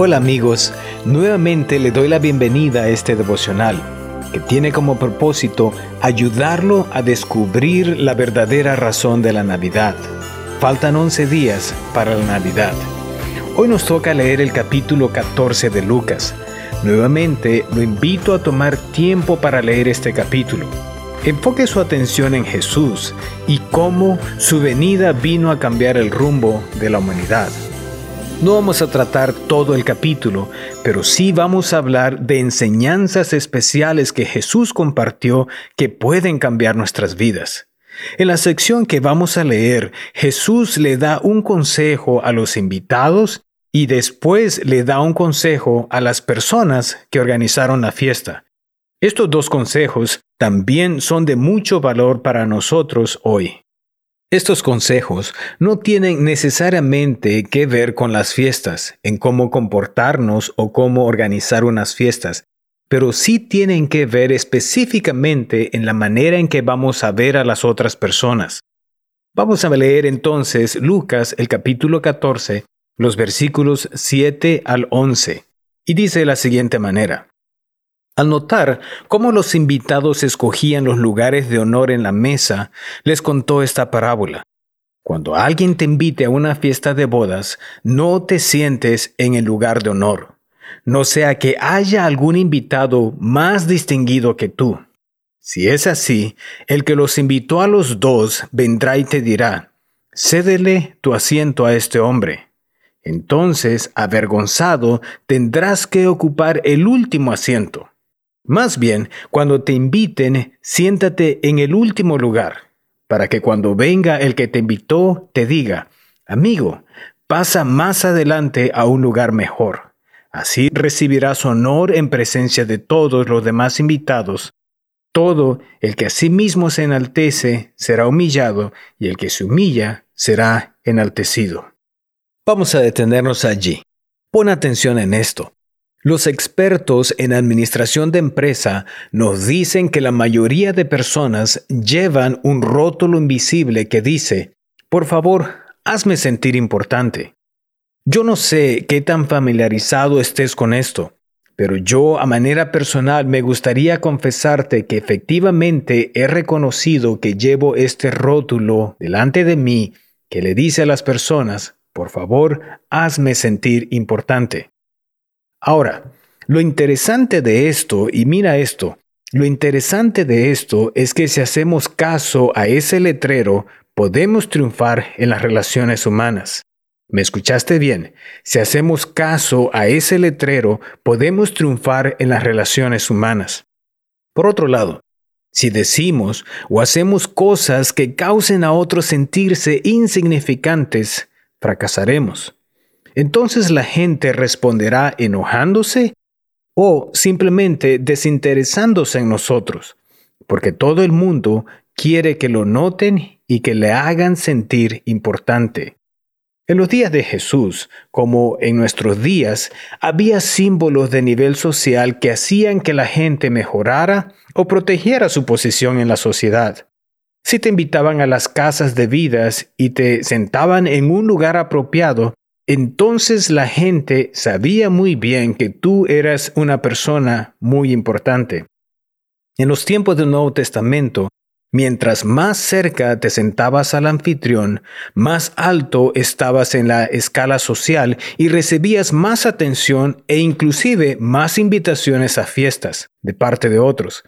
Hola amigos, nuevamente le doy la bienvenida a este devocional que tiene como propósito ayudarlo a descubrir la verdadera razón de la Navidad. Faltan 11 días para la Navidad. Hoy nos toca leer el capítulo 14 de Lucas. Nuevamente lo invito a tomar tiempo para leer este capítulo. Enfoque su atención en Jesús y cómo su venida vino a cambiar el rumbo de la humanidad. No vamos a tratar todo el capítulo, pero sí vamos a hablar de enseñanzas especiales que Jesús compartió que pueden cambiar nuestras vidas. En la sección que vamos a leer, Jesús le da un consejo a los invitados y después le da un consejo a las personas que organizaron la fiesta. Estos dos consejos también son de mucho valor para nosotros hoy. Estos consejos no tienen necesariamente que ver con las fiestas, en cómo comportarnos o cómo organizar unas fiestas, pero sí tienen que ver específicamente en la manera en que vamos a ver a las otras personas. Vamos a leer entonces Lucas el capítulo 14, los versículos 7 al 11, y dice de la siguiente manera. Al notar cómo los invitados escogían los lugares de honor en la mesa, les contó esta parábola. Cuando alguien te invite a una fiesta de bodas, no te sientes en el lugar de honor, no sea que haya algún invitado más distinguido que tú. Si es así, el que los invitó a los dos vendrá y te dirá, cédele tu asiento a este hombre. Entonces, avergonzado, tendrás que ocupar el último asiento. Más bien, cuando te inviten, siéntate en el último lugar, para que cuando venga el que te invitó, te diga, amigo, pasa más adelante a un lugar mejor. Así recibirás honor en presencia de todos los demás invitados. Todo el que a sí mismo se enaltece será humillado, y el que se humilla será enaltecido. Vamos a detenernos allí. Pon atención en esto. Los expertos en administración de empresa nos dicen que la mayoría de personas llevan un rótulo invisible que dice, por favor, hazme sentir importante. Yo no sé qué tan familiarizado estés con esto, pero yo a manera personal me gustaría confesarte que efectivamente he reconocido que llevo este rótulo delante de mí que le dice a las personas, por favor, hazme sentir importante. Ahora, lo interesante de esto, y mira esto, lo interesante de esto es que si hacemos caso a ese letrero, podemos triunfar en las relaciones humanas. ¿Me escuchaste bien? Si hacemos caso a ese letrero, podemos triunfar en las relaciones humanas. Por otro lado, si decimos o hacemos cosas que causen a otros sentirse insignificantes, fracasaremos entonces la gente responderá enojándose o simplemente desinteresándose en nosotros, porque todo el mundo quiere que lo noten y que le hagan sentir importante. En los días de Jesús, como en nuestros días, había símbolos de nivel social que hacían que la gente mejorara o protegiera su posición en la sociedad. Si te invitaban a las casas de vidas y te sentaban en un lugar apropiado, entonces la gente sabía muy bien que tú eras una persona muy importante. En los tiempos del Nuevo Testamento, mientras más cerca te sentabas al anfitrión, más alto estabas en la escala social y recibías más atención e inclusive más invitaciones a fiestas de parte de otros.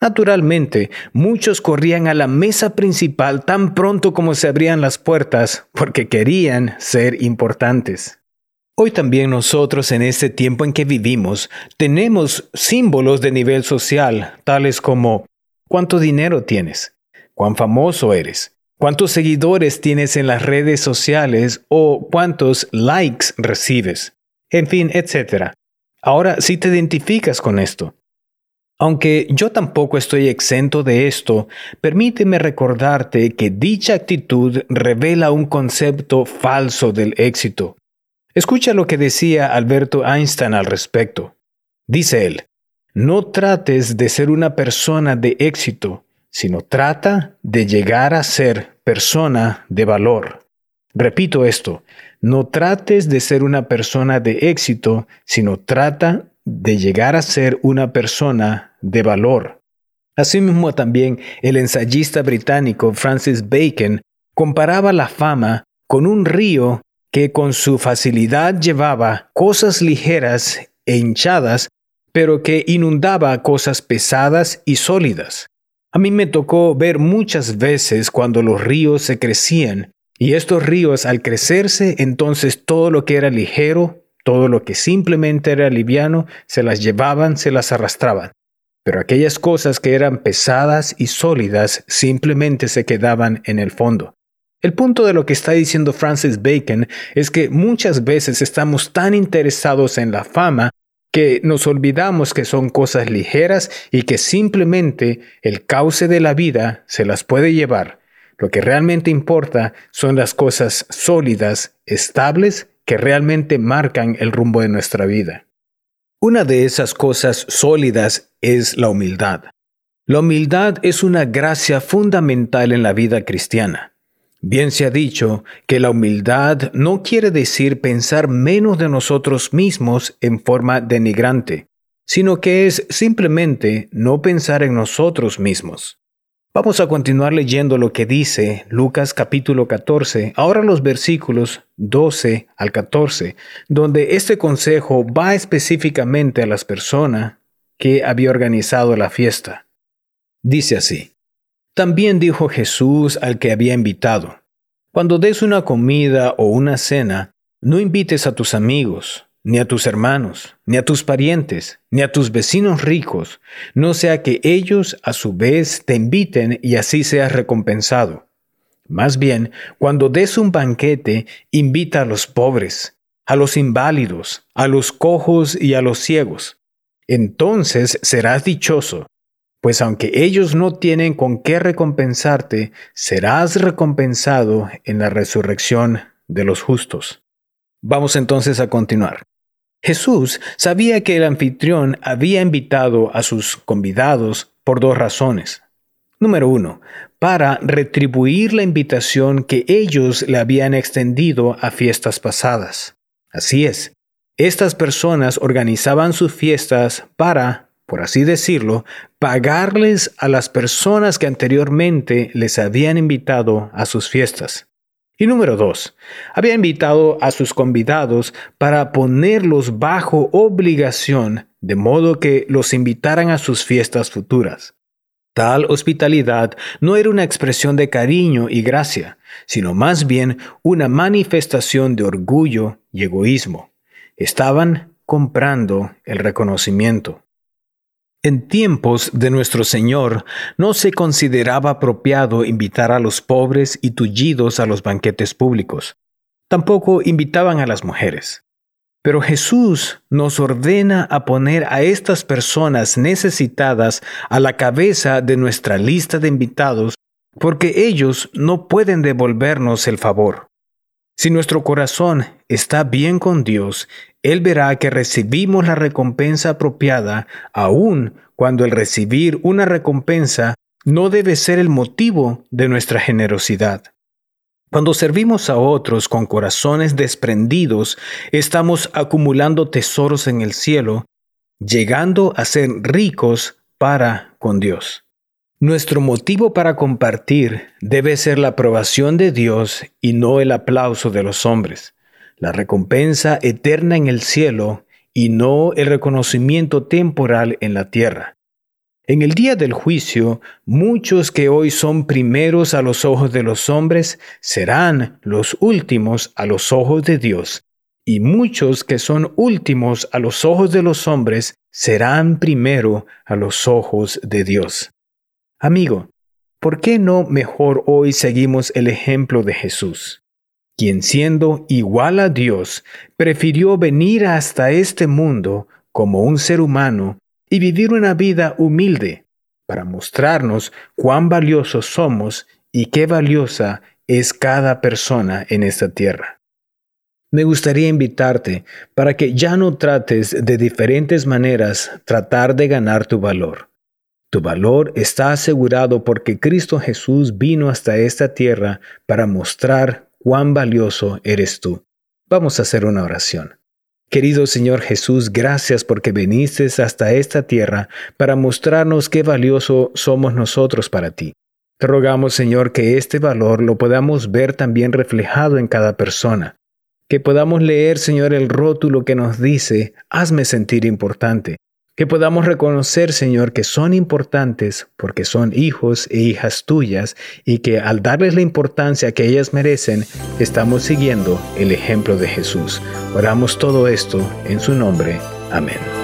Naturalmente, muchos corrían a la mesa principal tan pronto como se abrían las puertas porque querían ser importantes. Hoy también nosotros en este tiempo en que vivimos tenemos símbolos de nivel social, tales como cuánto dinero tienes, cuán famoso eres, cuántos seguidores tienes en las redes sociales o cuántos likes recibes, en fin, etc. Ahora, si te identificas con esto, aunque yo tampoco estoy exento de esto, permíteme recordarte que dicha actitud revela un concepto falso del éxito. Escucha lo que decía Alberto Einstein al respecto. Dice él, no trates de ser una persona de éxito, sino trata de llegar a ser persona de valor. Repito esto, no trates de ser una persona de éxito, sino trata de llegar a ser una persona de valor. Asimismo también el ensayista británico Francis Bacon comparaba la fama con un río que con su facilidad llevaba cosas ligeras e hinchadas, pero que inundaba cosas pesadas y sólidas. A mí me tocó ver muchas veces cuando los ríos se crecían, y estos ríos al crecerse, entonces todo lo que era ligero, todo lo que simplemente era liviano, se las llevaban, se las arrastraban. Pero aquellas cosas que eran pesadas y sólidas simplemente se quedaban en el fondo. El punto de lo que está diciendo Francis Bacon es que muchas veces estamos tan interesados en la fama que nos olvidamos que son cosas ligeras y que simplemente el cauce de la vida se las puede llevar. Lo que realmente importa son las cosas sólidas, estables, que realmente marcan el rumbo de nuestra vida. Una de esas cosas sólidas es la humildad. La humildad es una gracia fundamental en la vida cristiana. Bien se ha dicho que la humildad no quiere decir pensar menos de nosotros mismos en forma denigrante, sino que es simplemente no pensar en nosotros mismos. Vamos a continuar leyendo lo que dice Lucas capítulo 14, ahora los versículos 12 al 14, donde este consejo va específicamente a las personas que había organizado la fiesta. Dice así. También dijo Jesús al que había invitado, Cuando des una comida o una cena, no invites a tus amigos, ni a tus hermanos, ni a tus parientes, ni a tus vecinos ricos, no sea que ellos a su vez te inviten y así seas recompensado. Más bien, cuando des un banquete, invita a los pobres, a los inválidos, a los cojos y a los ciegos. Entonces serás dichoso pues aunque ellos no tienen con qué recompensarte, serás recompensado en la resurrección de los justos. Vamos entonces a continuar. Jesús sabía que el anfitrión había invitado a sus convidados por dos razones. Número uno, para retribuir la invitación que ellos le habían extendido a fiestas pasadas. Así es, estas personas organizaban sus fiestas para por así decirlo, pagarles a las personas que anteriormente les habían invitado a sus fiestas. Y número dos, había invitado a sus convidados para ponerlos bajo obligación, de modo que los invitaran a sus fiestas futuras. Tal hospitalidad no era una expresión de cariño y gracia, sino más bien una manifestación de orgullo y egoísmo. Estaban comprando el reconocimiento. En tiempos de nuestro Señor no se consideraba apropiado invitar a los pobres y tullidos a los banquetes públicos. Tampoco invitaban a las mujeres. Pero Jesús nos ordena a poner a estas personas necesitadas a la cabeza de nuestra lista de invitados porque ellos no pueden devolvernos el favor. Si nuestro corazón está bien con Dios, Él verá que recibimos la recompensa apropiada, aun cuando el recibir una recompensa no debe ser el motivo de nuestra generosidad. Cuando servimos a otros con corazones desprendidos, estamos acumulando tesoros en el cielo, llegando a ser ricos para con Dios. Nuestro motivo para compartir debe ser la aprobación de Dios y no el aplauso de los hombres, la recompensa eterna en el cielo y no el reconocimiento temporal en la tierra. En el día del juicio, muchos que hoy son primeros a los ojos de los hombres serán los últimos a los ojos de Dios, y muchos que son últimos a los ojos de los hombres serán primero a los ojos de Dios. Amigo, ¿por qué no mejor hoy seguimos el ejemplo de Jesús, quien siendo igual a Dios, prefirió venir hasta este mundo como un ser humano y vivir una vida humilde para mostrarnos cuán valiosos somos y qué valiosa es cada persona en esta tierra. Me gustaría invitarte para que ya no trates de diferentes maneras tratar de ganar tu valor. Tu valor está asegurado porque Cristo Jesús vino hasta esta tierra para mostrar cuán valioso eres tú. Vamos a hacer una oración. Querido Señor Jesús, gracias porque viniste hasta esta tierra para mostrarnos qué valioso somos nosotros para ti. Te rogamos, Señor, que este valor lo podamos ver también reflejado en cada persona. Que podamos leer, Señor, el rótulo que nos dice, hazme sentir importante. Que podamos reconocer, Señor, que son importantes porque son hijos e hijas tuyas y que al darles la importancia que ellas merecen, estamos siguiendo el ejemplo de Jesús. Oramos todo esto en su nombre. Amén.